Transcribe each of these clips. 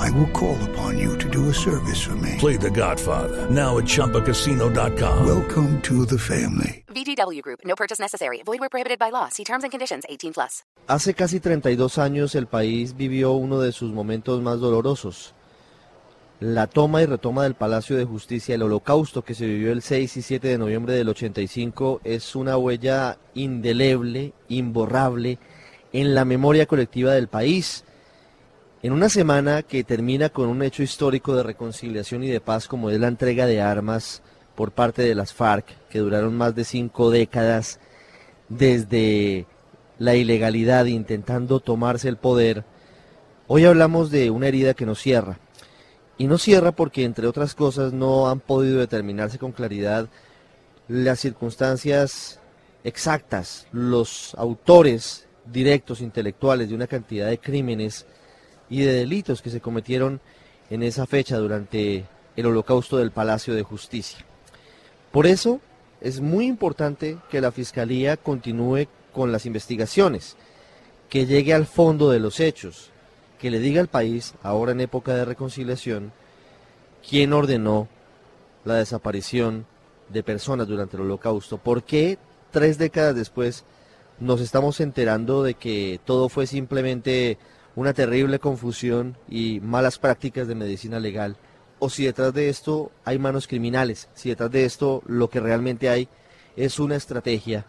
I will call upon you to do a service for me. Play The Godfather now at ChumbaCasino.com. Welcome to the family. VGW Group. No purchase necessary. Void where prohibited by law. See terms and conditions. 18 plus. Hace casi 32 años el país vivió uno de sus momentos más dolorosos. La toma y retoma del Palacio de Justicia, el holocausto que se vivió el 6 y 7 de noviembre del 85, es una huella indeleble, imborrable, en la memoria colectiva del país. En una semana que termina con un hecho histórico de reconciliación y de paz como es la entrega de armas por parte de las FARC, que duraron más de cinco décadas desde la ilegalidad intentando tomarse el poder, hoy hablamos de una herida que no cierra. Y no cierra porque, entre otras cosas, no han podido determinarse con claridad las circunstancias exactas, los autores directos intelectuales de una cantidad de crímenes y de delitos que se cometieron en esa fecha durante el holocausto del Palacio de Justicia. Por eso es muy importante que la Fiscalía continúe con las investigaciones, que llegue al fondo de los hechos, que le diga al país, ahora en época de reconciliación, quién ordenó la desaparición de personas durante el holocausto, por qué tres décadas después nos estamos enterando de que todo fue simplemente una terrible confusión y malas prácticas de medicina legal, o si detrás de esto hay manos criminales, si detrás de esto lo que realmente hay es una estrategia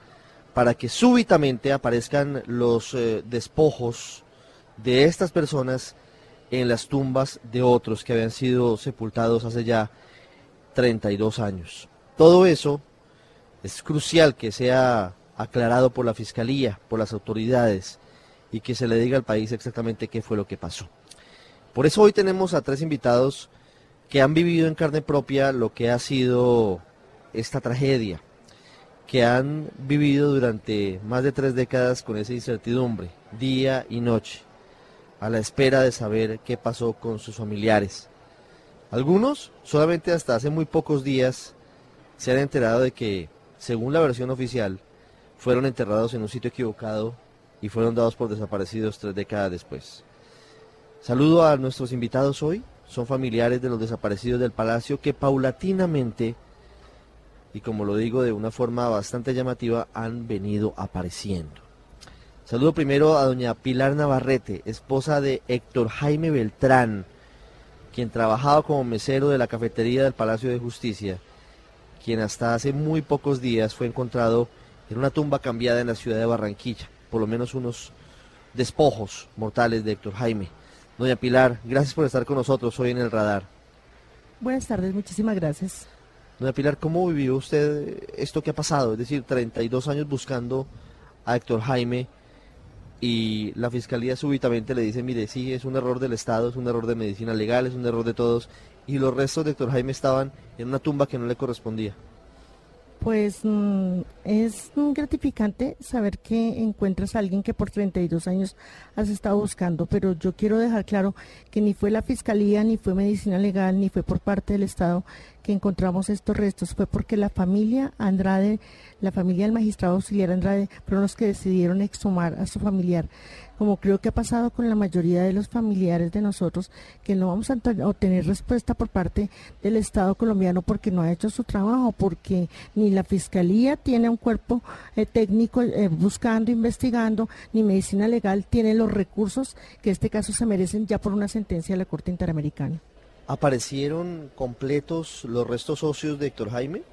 para que súbitamente aparezcan los eh, despojos de estas personas en las tumbas de otros que habían sido sepultados hace ya 32 años. Todo eso es crucial que sea aclarado por la Fiscalía, por las autoridades, y que se le diga al país exactamente qué fue lo que pasó. Por eso hoy tenemos a tres invitados que han vivido en carne propia lo que ha sido esta tragedia, que han vivido durante más de tres décadas con esa incertidumbre, día y noche, a la espera de saber qué pasó con sus familiares. Algunos solamente hasta hace muy pocos días se han enterado de que, según la versión oficial, fueron enterrados en un sitio equivocado y fueron dados por desaparecidos tres décadas después. Saludo a nuestros invitados hoy, son familiares de los desaparecidos del palacio que paulatinamente, y como lo digo de una forma bastante llamativa, han venido apareciendo. Saludo primero a doña Pilar Navarrete, esposa de Héctor Jaime Beltrán, quien trabajaba como mesero de la cafetería del Palacio de Justicia, quien hasta hace muy pocos días fue encontrado en una tumba cambiada en la ciudad de Barranquilla, por lo menos unos despojos mortales de Héctor Jaime. Doña Pilar, gracias por estar con nosotros hoy en el radar. Buenas tardes, muchísimas gracias. Doña Pilar, ¿cómo vivió usted esto que ha pasado? Es decir, 32 años buscando a Héctor Jaime y la fiscalía súbitamente le dice, mire, sí, es un error del Estado, es un error de medicina legal, es un error de todos, y los restos de Héctor Jaime estaban en una tumba que no le correspondía. Pues mm, es gratificante saber que encuentras a alguien que por 32 años has estado buscando, pero yo quiero dejar claro que ni fue la Fiscalía, ni fue Medicina Legal, ni fue por parte del Estado que encontramos estos restos, fue porque la familia Andrade, la familia del magistrado auxiliar Andrade, fueron los que decidieron exhumar a su familiar como creo que ha pasado con la mayoría de los familiares de nosotros, que no vamos a obtener respuesta por parte del Estado colombiano porque no ha hecho su trabajo, porque ni la Fiscalía tiene un cuerpo eh, técnico eh, buscando, investigando, ni Medicina Legal tiene los recursos que este caso se merecen ya por una sentencia de la Corte Interamericana. ¿Aparecieron completos los restos óseos de Héctor Jaime?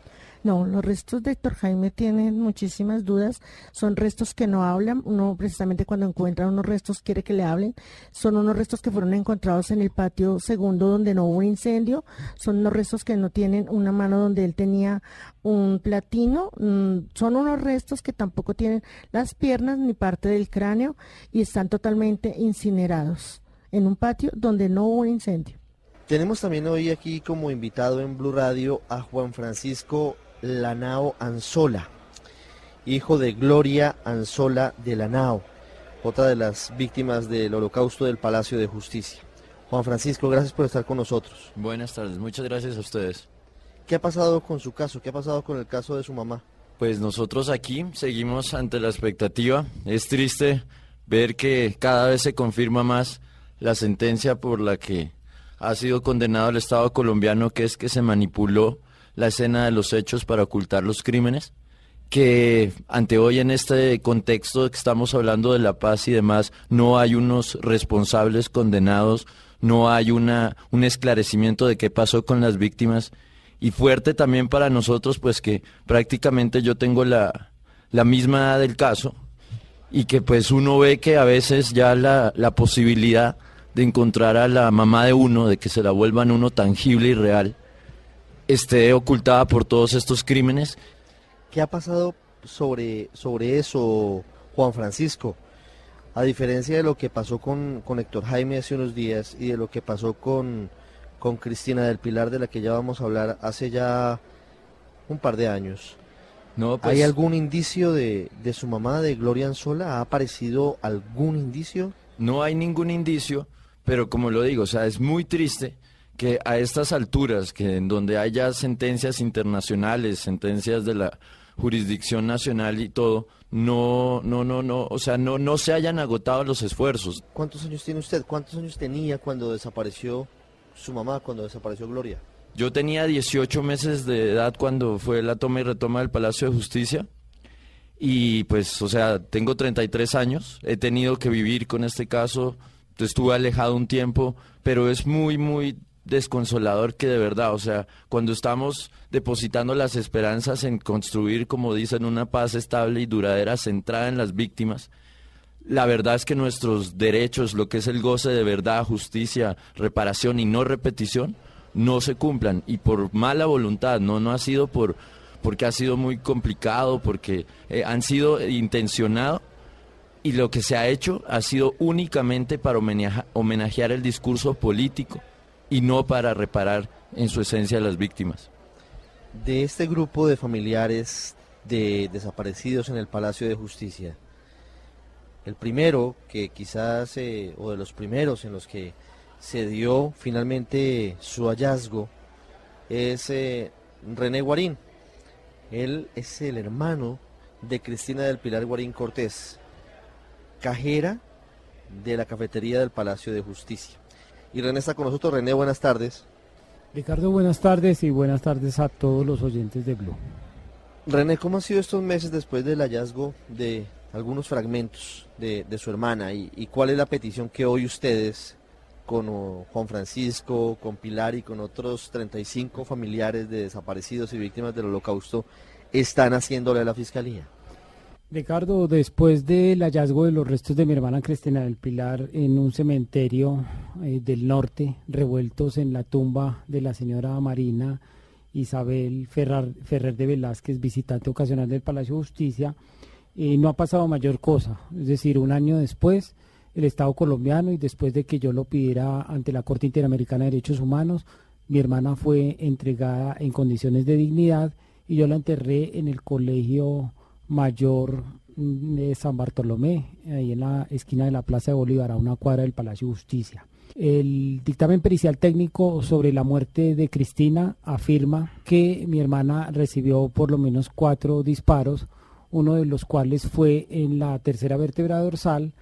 No, los restos de Héctor Jaime tienen muchísimas dudas. Son restos que no hablan. Uno precisamente cuando encuentra unos restos quiere que le hablen. Son unos restos que fueron encontrados en el patio segundo donde no hubo incendio. Son unos restos que no tienen una mano donde él tenía un platino. Mm, son unos restos que tampoco tienen las piernas ni parte del cráneo y están totalmente incinerados en un patio donde no hubo incendio. Tenemos también hoy aquí como invitado en Blue Radio a Juan Francisco Lanao Anzola. hijo de Gloria Anzola de Lanao, otra de las víctimas del holocausto del Palacio de Justicia. Juan Francisco, gracias por estar con nosotros. Buenas tardes, muchas gracias a ustedes. ¿Qué ha pasado con su caso? ¿Qué ha pasado con el caso de su mamá? Pues nosotros aquí seguimos ante la expectativa. Es triste ver que cada vez se confirma más la sentencia por la que ha sido condenado el Estado colombiano, que es que se manipuló la escena de los hechos para ocultar los crímenes, que ante hoy en este contexto que estamos hablando de la paz y demás, no hay unos responsables condenados, no hay una, un esclarecimiento de qué pasó con las víctimas. Y fuerte también para nosotros, pues que prácticamente yo tengo la, la misma edad del caso y que pues uno ve que a veces ya la, la posibilidad de encontrar a la mamá de uno, de que se la vuelvan uno tangible y real, esté ocultada por todos estos crímenes. ¿Qué ha pasado sobre, sobre eso, Juan Francisco? A diferencia de lo que pasó con, con Héctor Jaime hace unos días y de lo que pasó con, con Cristina del Pilar, de la que ya vamos a hablar hace ya un par de años. No, pues, ¿Hay algún indicio de, de su mamá, de Gloria Anzola? ¿Ha aparecido algún indicio? No hay ningún indicio, pero como lo digo, o sea, es muy triste que a estas alturas, que en donde haya sentencias internacionales, sentencias de la jurisdicción nacional y todo, no, no, no, no, o sea, no, no se hayan agotado los esfuerzos. ¿Cuántos años tiene usted? ¿Cuántos años tenía cuando desapareció su mamá, cuando desapareció Gloria? Yo tenía 18 meses de edad cuando fue la toma y retoma del Palacio de Justicia. Y pues, o sea, tengo 33 años, he tenido que vivir con este caso, estuve alejado un tiempo, pero es muy, muy desconsolador que de verdad, o sea, cuando estamos depositando las esperanzas en construir, como dicen, una paz estable y duradera centrada en las víctimas, la verdad es que nuestros derechos, lo que es el goce de verdad, justicia, reparación y no repetición, no se cumplan. Y por mala voluntad, no, no ha sido por porque ha sido muy complicado, porque eh, han sido intencionados y lo que se ha hecho ha sido únicamente para homenaje- homenajear el discurso político y no para reparar en su esencia a las víctimas. De este grupo de familiares de desaparecidos en el Palacio de Justicia, el primero que quizás, eh, o de los primeros en los que se dio finalmente su hallazgo, es eh, René Guarín. Él es el hermano de Cristina del Pilar Guarín Cortés, cajera de la cafetería del Palacio de Justicia. Y René está con nosotros. René, buenas tardes. Ricardo, buenas tardes y buenas tardes a todos los oyentes de Blue. René, ¿cómo han sido estos meses después del hallazgo de algunos fragmentos de, de su hermana? Y, y cuál es la petición que hoy ustedes, con Juan Francisco, con Pilar y con otros 35 familiares de desaparecidos y víctimas del holocausto, están haciéndole a la Fiscalía? Ricardo, después del hallazgo de los restos de mi hermana Cristina del Pilar en un cementerio eh, del norte, revueltos en la tumba de la señora Marina Isabel Ferrar- Ferrer de Velázquez, visitante ocasional del Palacio de Justicia, eh, no ha pasado mayor cosa. Es decir, un año después, el Estado colombiano y después de que yo lo pidiera ante la Corte Interamericana de Derechos Humanos, mi hermana fue entregada en condiciones de dignidad y yo la enterré en el colegio mayor mm, de San Bartolomé, ahí en la esquina de la Plaza de Bolívar, a una cuadra del Palacio de Justicia. El dictamen pericial técnico sobre la muerte de Cristina afirma que mi hermana recibió por lo menos cuatro disparos, uno de los cuales fue en la tercera vértebra dorsal,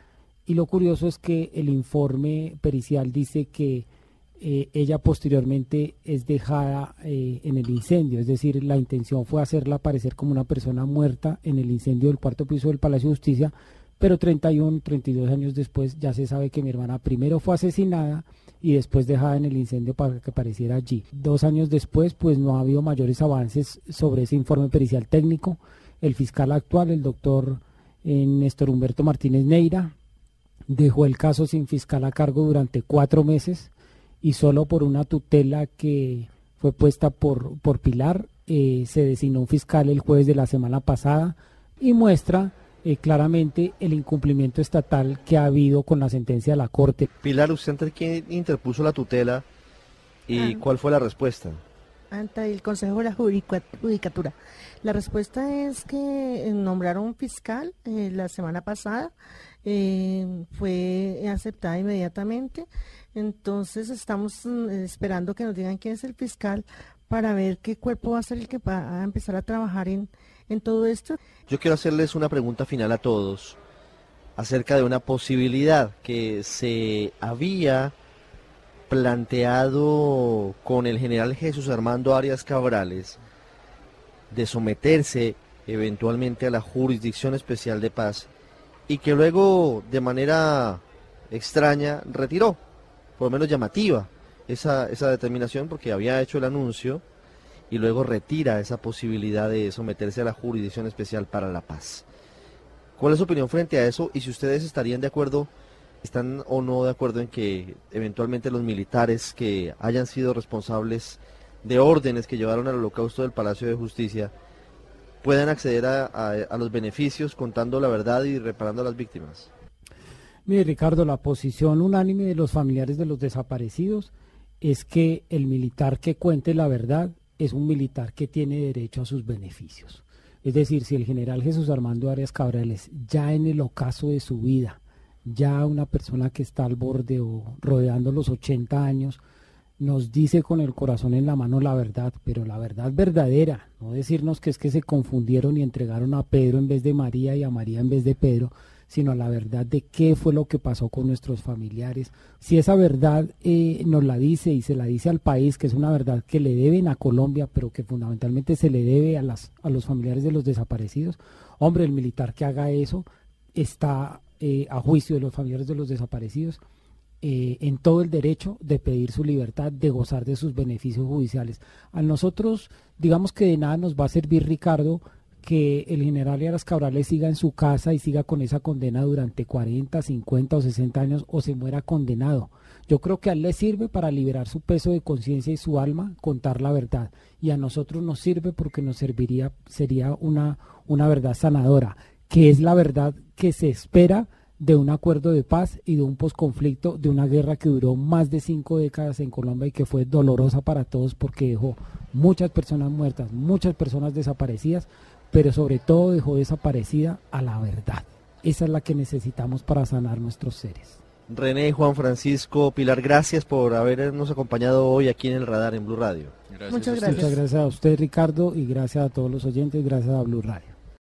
y lo curioso es que el informe pericial dice que eh, ella posteriormente es dejada eh, en el incendio, es decir, la intención fue hacerla parecer como una persona muerta en el incendio del cuarto piso del Palacio de Justicia, pero 31, 32 años después ya se sabe que mi hermana primero fue asesinada y después dejada en el incendio para que apareciera allí. Dos años después, pues no ha habido mayores avances sobre ese informe pericial técnico. El fiscal actual, el doctor eh, Néstor Humberto Martínez Neira, dejó el caso sin fiscal a cargo durante cuatro meses y solo por una tutela que fue puesta por, por Pilar eh, se designó un fiscal el jueves de la semana pasada y muestra eh, claramente el incumplimiento estatal que ha habido con la sentencia de la Corte. Pilar, ¿usted ante quién interpuso la tutela y Ah. cuál fue la respuesta? ante el Consejo de la Judicatura. La respuesta es que nombraron un fiscal eh, la semana pasada, eh, fue aceptada inmediatamente, entonces estamos mm, esperando que nos digan quién es el fiscal para ver qué cuerpo va a ser el que va a empezar a trabajar en, en todo esto. Yo quiero hacerles una pregunta final a todos acerca de una posibilidad que se había planteado con el general Jesús Armando Arias Cabrales de someterse eventualmente a la Jurisdicción Especial de Paz y que luego de manera extraña retiró, por lo menos llamativa, esa, esa determinación porque había hecho el anuncio y luego retira esa posibilidad de someterse a la Jurisdicción Especial para la Paz. ¿Cuál es su opinión frente a eso y si ustedes estarían de acuerdo, están o no de acuerdo en que eventualmente los militares que hayan sido responsables de órdenes que llevaron al holocausto del Palacio de Justicia puedan acceder a, los beneficios contando la verdad y reparando a las víctimas? Mire, Ricardo, la posición unánime de los familiares de los desaparecidos es que el militar que cuente la verdad es un militar que tiene derecho a sus beneficios. Es decir, si el general Jesús Armando Arias Cabrales, ya en el ocaso de su vida, ya una persona que está al borde o rodeando los 80 años, nos dice con el corazón en la mano la verdad, pero la verdad verdadera, no decirnos que es que se confundieron y entregaron a Pedro en vez de María y a María en vez de Pedro, sino la verdad de qué fue lo que pasó con nuestros familiares. Si esa verdad eh, nos la dice y se la dice al país, que es una verdad que le deben a Colombia, pero que fundamentalmente se le debe a, las, a los familiares de los desaparecidos, hombre, el militar que haga eso está eh, a juicio de los familiares de los desaparecidos. Eh, en todo el derecho de pedir su libertad, de gozar de sus beneficios judiciales. A nosotros, digamos que de nada nos va a servir, Ricardo, que el general Yaras Cabrales siga en su casa y siga con esa condena durante 40, 50 o 60 años o se muera condenado. Yo creo que a él le sirve para liberar su peso de conciencia y su alma, contar la verdad. Y a nosotros nos sirve porque nos serviría, sería una, una verdad sanadora, que es la verdad que se espera de un acuerdo de paz y de un posconflicto, de una guerra que duró más de cinco décadas en Colombia y que fue dolorosa para todos porque dejó muchas personas muertas, muchas personas desaparecidas, pero sobre todo dejó desaparecida a la verdad. Esa es la que necesitamos para sanar nuestros seres. René, Juan Francisco, Pilar, gracias por habernos acompañado hoy aquí en el radar en Blue Radio. Muchas gracias. Muchas gracias a usted, Ricardo, y gracias a todos los oyentes, gracias a Blue Radio.